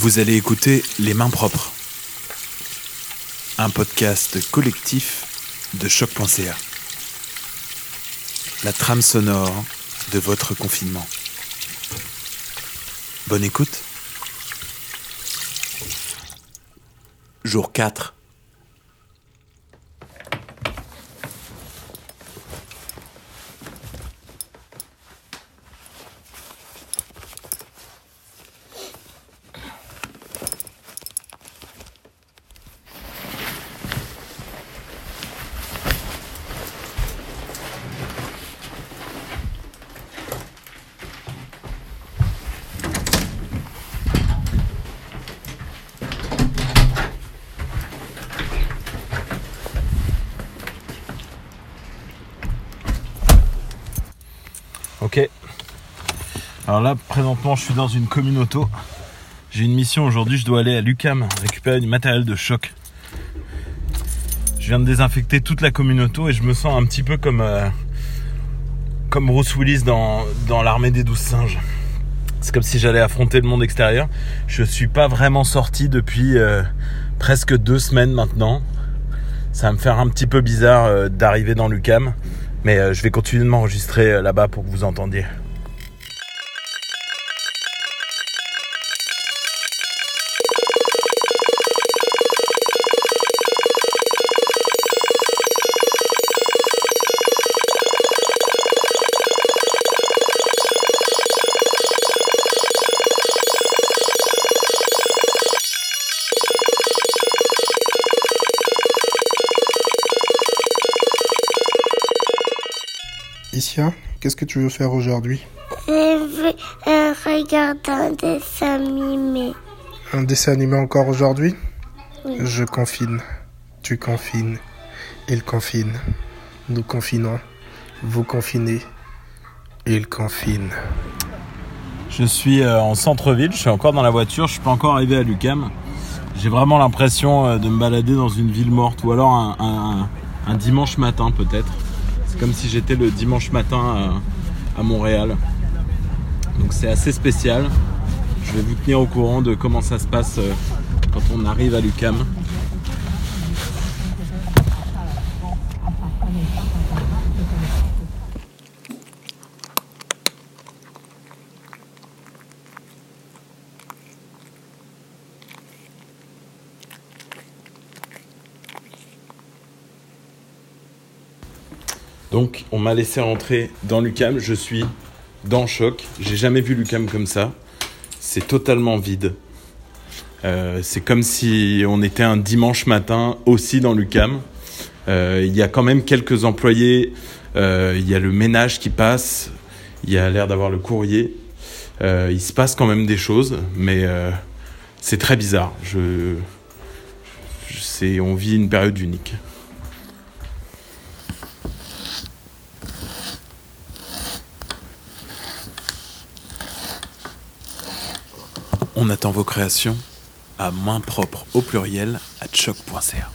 Vous allez écouter Les Mains Propres, un podcast collectif de choc.ca. La trame sonore de votre confinement. Bonne écoute. Jour 4. Ok. Alors là, présentement, je suis dans une commune auto. J'ai une mission aujourd'hui, je dois aller à l'UCAM récupérer du matériel de choc. Je viens de désinfecter toute la commune auto et je me sens un petit peu comme, euh, comme Bruce Willis dans, dans l'armée des douze singes. C'est comme si j'allais affronter le monde extérieur. Je suis pas vraiment sorti depuis euh, presque deux semaines maintenant. Ça va me faire un petit peu bizarre euh, d'arriver dans l'UCAM. Mais euh, je vais continuer de m'enregistrer euh, là-bas pour que vous entendiez. Isia, qu'est-ce que tu veux faire aujourd'hui? Je veux euh, regarder un dessin animé. Un dessin animé encore aujourd'hui? Oui. Je confine. Tu confines. Il confine. Nous confinons. Vous confinez. Il confine. Je suis euh, en centre-ville, je suis encore dans la voiture, je suis pas encore arrivé à Lucam. J'ai vraiment l'impression euh, de me balader dans une ville morte ou alors un, un- un dimanche matin peut-être. C'est comme si j'étais le dimanche matin à, Montréal. Donc c'est assez spécial. Je vais vous tenir au courant de comment ça se passe euh, quand on arrive à Lucam. Donc on m'a laissé rentrer dans l'UCAM, je suis dans le choc, j'ai jamais vu l'UCAM comme ça, c'est totalement vide. Euh, c'est comme si on était un dimanche matin aussi dans l'UCAM. Euh, Il y a quand même quelques employés, euh, il y a le ménage qui passe, il y a l'air d'avoir le courrier. Il se passe quand même des choses, mais c'est très bizarre. On vit une période unique. On attend vos créations à main propre au pluriel à choc.ca.